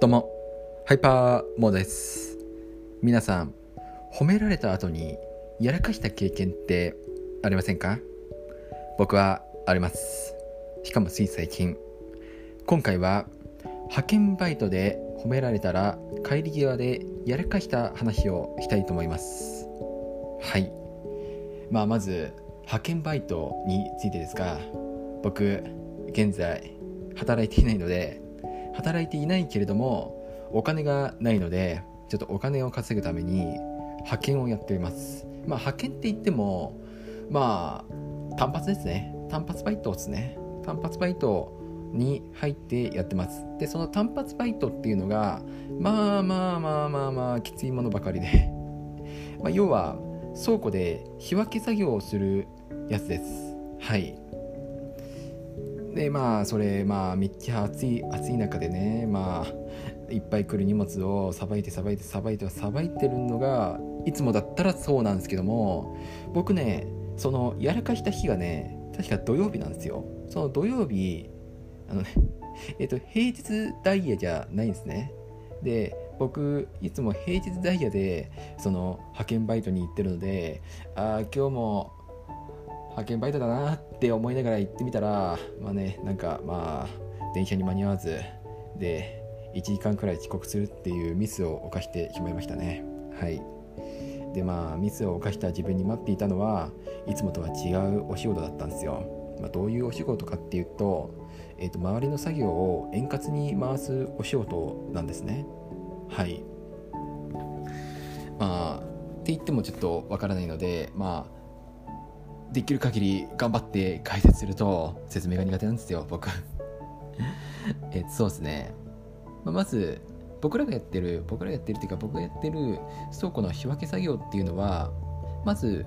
どうも。ハイパーモーです。皆さん褒められた後にやらかした経験ってありませんか？僕はあります。しかもつい最近。今回は派遣バイトで褒められたら帰り際でやらかした話をしたいと思います。はい。まあまず派遣バイトについてですが僕現在働いていないので働いていないけれどもお金がないのでちょっとお金を稼ぐために派遣をやっております。まあ派遣って言ってもまあ単発ですね。単発バイトですね。単発バイトに入ってやってます。でその単発バイトっていうのがまあまあまあまあまあきついものばかりで、ま、要は倉庫で仕分け作業をするやつです。はい。でまあそれまあめっちゃ暑い暑い中でねまあいっぱい来る荷物をさばいてさばいてさばいてさばいてるのがいつもだったらそうなんですけども僕ねそのやらかした日がね確か土曜日なんですよ。その土曜日あのねえっと平日ダイヤじゃないんですね。で僕いつも平日ダイヤでその派遣バイトに行ってるのでああ今日も派遣バイトだなって思いながら行ってみたらまあねなんかまあ電車に間に合わずで1時間くらい遅刻するっていうミスを犯してしまいましたね。はい。でまあミスを犯した自分に待っていたのはいつもとは違うお仕事だったんですよ、まあ、どういうお仕事かっていうと,、えーと周りの作業を円滑に回すお仕事なんですね。はい。まあって言ってもちょっとわからないのでまあできる限り頑張って解説すると説明が苦手なんですよ僕。えそうですね、まあ、まず僕らがやってる僕らがやってるっていうか僕がやってる倉庫の仕分け作業っていうのはまず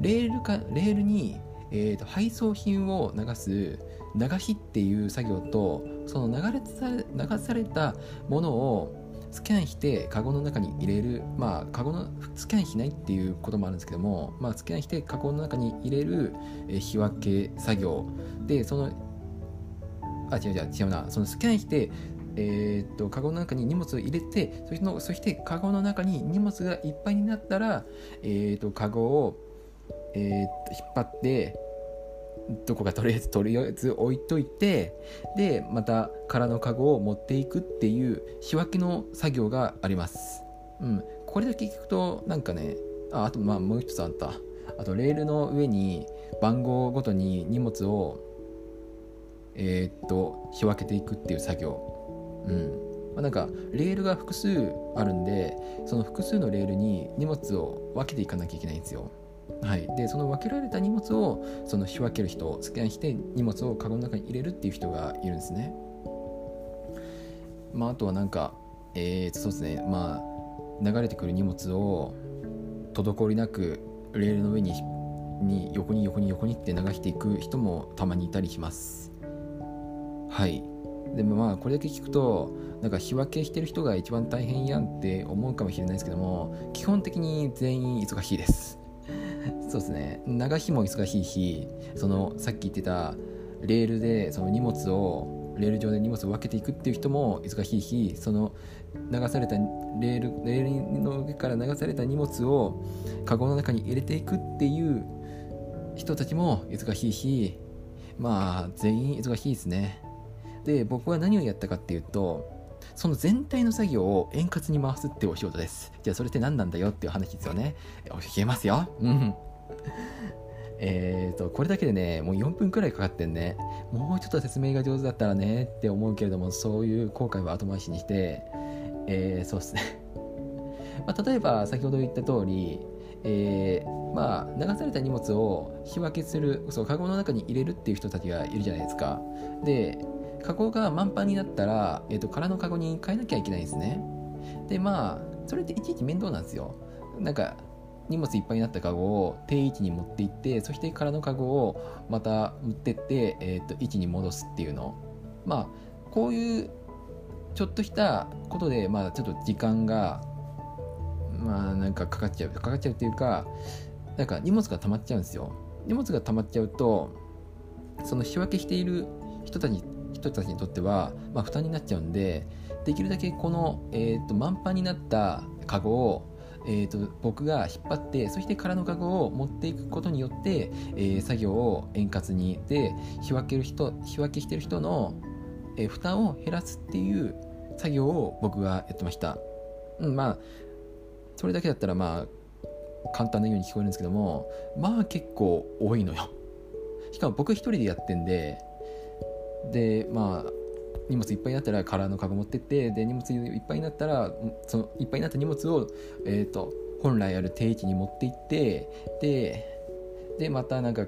レールかレールに、えーと、配送品を流す流しっていう作業とその流れ流されたものをスキャンしてカゴの中に入れるまあカゴのスキャンしないっていうこともあるんですけども、まあ、スキャンしてカゴの中に入れる、え仕分け作業でそのあ違う違う違うな。そのスキャンしてえー、っとカゴの中に荷物を入れてそしのそしてカゴの中に荷物がいっぱいになったら、えー、っとカゴを、えー、っと引っ張ってどこかとりあえずとりあえず置いといてでまた空のカゴを持っていくっていう仕分けの作業があります。うん、これだけ聞くとなんかねああとまあもう一つあったあとレールの上に番号ごとに荷物をえー、っと仕分けていくっていう作業。うんまあ、なんかレールが複数あるんでその複数のレールに荷物を分けていかなきゃいけないんですよ。はい、でその分けられた荷物をその仕分ける人スキャンして荷物をカゴの中に入れるっていう人がいるんですね。まあ、あとはなんか、えー、そうですね、まあ、流れてくる荷物を滞りなくレールの上にに横に横に横にって流していく人もたまにいたりします。はい。でもまあこれだけ聞くとなんか仕分けしてる人が一番大変やんって思うかもしれないですけども基本的に全員忙しいです。そうですね長日も忙しいしそのさっき言ってたレールでその荷物をレール上で荷物を分けていくっていう人も忙しいしその流されたレールレールの上から流された荷物をカゴの中に入れていくっていう人たちも忙しいしまあ全員忙しいですねで僕は何をやったかっていうとその全体の作業を円滑に回すってお仕事です。じゃあそれって何なんだよっていう話ですよね。教えますよ。うん。えっと、これだけでね、もう4分くらいかかってんね。もうちょっと説明が上手だったらねって思うけれども、そういう後悔は後回しにして、えー、そうっすね。まあ、例えば、先ほど言った通り、えー、まあ、流された荷物を仕分けする、そう、カゴの中に入れるっていう人たちがいるじゃないですか。で、カゴが満帆になったら、えーと、空のカゴに変えなきゃいけないんですねでまあそれっていちいち面倒なんですよなんか荷物いっぱいになったカゴを定位置に持っていってそして空のカゴをまた持ってって、えーと、位置に戻すっていうの。まあこういうちょっとしたことでまあちょっと時間がまあなんかかかっちゃうかかっちゃうっていうかなんか荷物が溜まっちゃうんですよ。荷物が溜まっちゃうとその仕分けしている人たち人たちにとっては、まあ、負担になっちゃうんでできるだけこの、えーと、満帆になったカゴをえーと、僕が引っ張ってそして空のカゴを持っていくことによって、えー、作業を円滑にで仕分ける人仕分けしてる人の、えー、負担を減らすっていう作業を僕がやってました、うん、まあそれだけだったらまあ簡単なように聞こえるんですけどもまあ結構多いのよ。しかも僕一人でやってんででまあ荷物いっぱいになったら空のカゴ持ってってで荷物いっぱいになったらそのいっぱいになった荷物を、えーと、本来ある定位置に持って行ってででまたなんか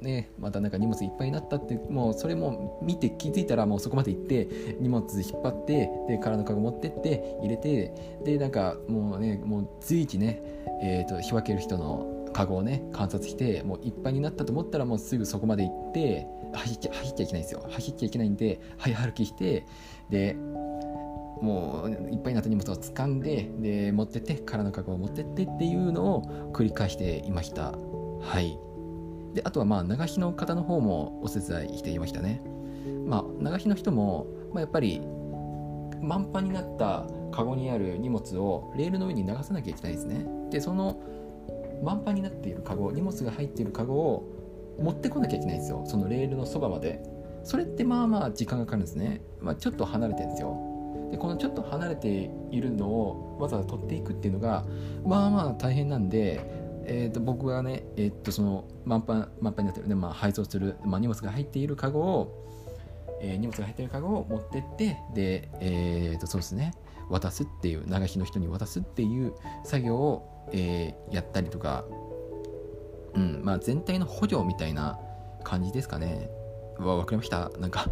ね、またなんか荷物いっぱいになったってもうそれも見て気づいたらもうそこまで行って荷物引っ張ってで空のカゴ持ってって入れてでなんかもうねもう随時ね、えーと仕分ける人のカゴをね観察してもういっぱいになったと思ったらもうすぐそこまで行って走っちゃ走っちゃいけないんですよ。走っちゃいけないんで早歩きしてでもういっぱいになった荷物を掴んでで持ってって空のカゴを持ってってっていうのを繰り返していました。はい。であとはまあ流しの方の方もお手伝いしていましたね。まあ流しの人も、まあ、やっぱり満帆になったカゴにある荷物をレールの上に流さなきゃいけないですね。でその満帆になっているカゴ荷物が入っているカゴを持ってこなきゃいけないんですよ。そのレールのそばまで。それってまあまあ時間がかかるんですね、まあ、ちょっと離れてるんですよ。でこのちょっと離れているのをわざわざ取っていくっていうのがまあまあ大変なんで、えー、と僕はね、えー、とその満帆満帆になってるね、まあ、配送する、まあ、荷物が入っているカゴを、えー、荷物が入っているカゴを持ってってで、えー、とそうですね。渡すっていう流しの人に渡すっていう作業をえー、やったりとか、うんまあ、全体の補助みたいな感じですかね。わ、分かりました。なんか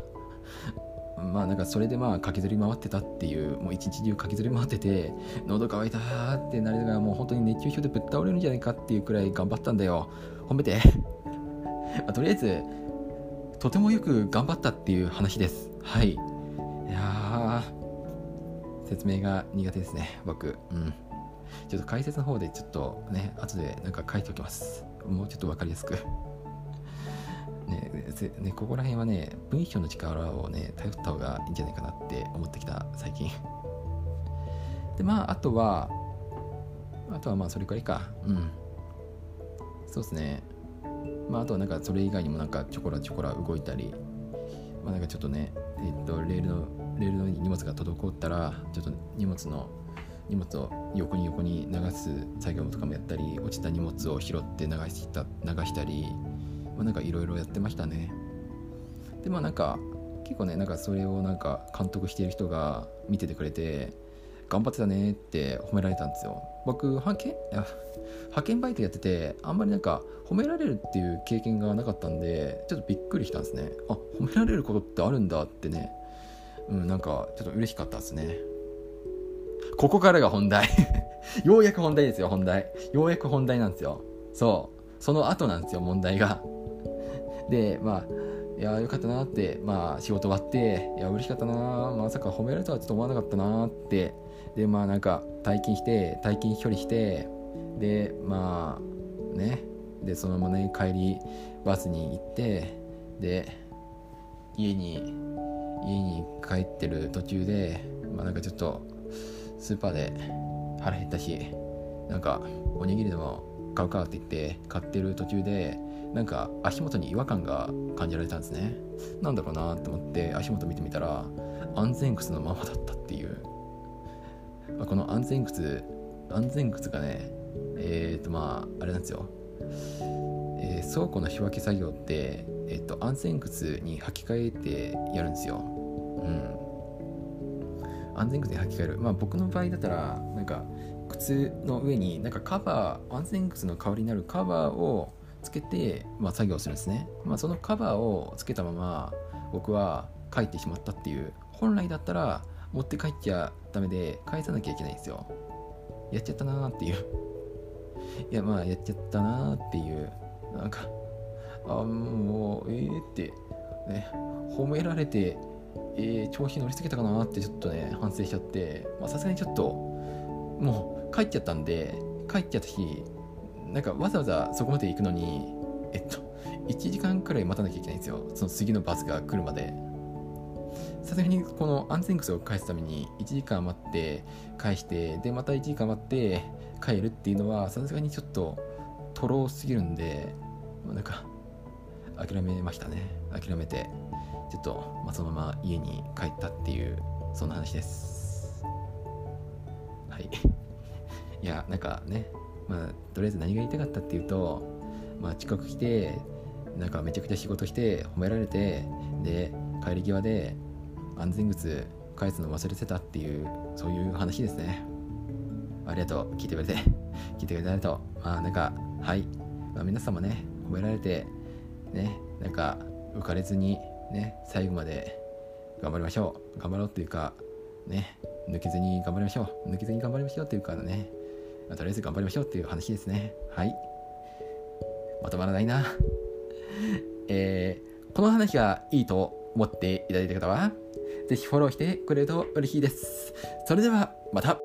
まあなんかそれでまあ駆けずり回ってたっていうもう一日中駆けずり回ってて喉乾いたーってなりながらもう本当に熱中症でぶっ倒れるんじゃないかっていうくらい頑張ったんだよ褒めて まあ、とりあえずとてもよく頑張ったっていう話ですはいいや説明が苦手ですね僕うんちょっと解説の方でちょっとね、後でなんか書いておきます。もうちょっと分かりやすく。ねね、ここら辺はね、文章の力をね、頼った方がいいんじゃないかなって思ってきた、最近。で、まあ、あとは、あとはまあ、それくらいか。うん。そうですね。まあ、あとはなんか、それ以外にもなんか、ちょこらちょこら動いたり、まあ、なんかちょっとね、えっと、レールの、レールの荷物が滞ったら、ちょっと荷物の荷物を横に横に流す作業とかもやったり落ちた荷物を拾って流した流したり、まあ、なんかいろいろやってましたね。でまあなんか結構ねなんかそれをなんか監督している人が見ててくれて頑張ってたねって褒められたんですよ。僕派遣派遣バイトやっててあんまりなんか褒められるっていう経験がなかったんでちょっとびっくりしたんですね。あ褒められることってあるんだってねうんなんかちょっと嬉しかったですねここからが本題 ようやく本題ですよ、本題。ようやく本題なんですよ。そう。その後なんですよ、問題が。で、まあ、いや、よかったなって、まあ、仕事終わって、いや、嬉しかったなまさか褒められたとはちょっと思わなかったなって、で、まあ、なんか、退勤して、退勤処理して、で、まあ、ね、で、そのままね、帰り、バスに行って、で、家に、家に帰ってる途中で、まあ、なんかちょっと、スーパーで腹減ったしなんかおにぎりでも買うかって言って買ってる途中でなんか足元に違和感が感じられたんですね。なんだろうなって思って足元見てみたら安全靴のままだったっていう、まあ、この安全靴安全靴がねえっ、ー、とまああれなんですよ、えー、倉庫の仕分け作業って、えーと、と安全靴に履き替えてやるんですよ。うん。安全靴に履き替える。まあ僕の場合だったらなんか靴の上になんかカバー安全靴の代わりになるカバーをつけて、まあ、作業するんですね、まあ、そのカバーをつけたまま僕は帰ってしまったっていう本来だったら持って帰っちゃダメで返さなきゃいけないんですよ。やっちゃったなーっていう。いやまあやっちゃったなーっていうなんかあもうええー、ってね褒められてえー、調子乗りすぎたかなってちょっとね反省しちゃってさすがにちょっともう帰っちゃったんで帰っちゃった日なんかわざわざそこまで行くのにえっと1時間くらい待たなきゃいけないんですよ。その次のバスが来るまで。さすがにこの安全靴を返すために1時間待って返してでまた1時間待って帰るっていうのはさすがにちょっととろすぎるんで、まあ、なんか諦めましたね。諦めてちょっと、まあ、そのまま家に帰ったっていうそんな話です。はい。いやなんかねまあとりあえず何が言いたかったっていうとまあ近く来てなんかめちゃくちゃ仕事して褒められてで帰り際で安全靴返すの忘れてたっていうそういう話ですね。ありがとう。聞いてくれて。聞いてくれてありがとう。まあなんかはい、まあ、皆さんもね褒められてねなんか浮かれずにね最後まで頑張りましょう。頑張ろうっていうかね抜けずに頑張りましょう。抜けずに頑張りましょうっていうかね、ま、とりあえず頑張りましょうっていう話ですね。はい。まとまらないな。えー、この話がいいと思っていただいた方は、ぜひフォローしてくれると嬉しいです。それでは、また。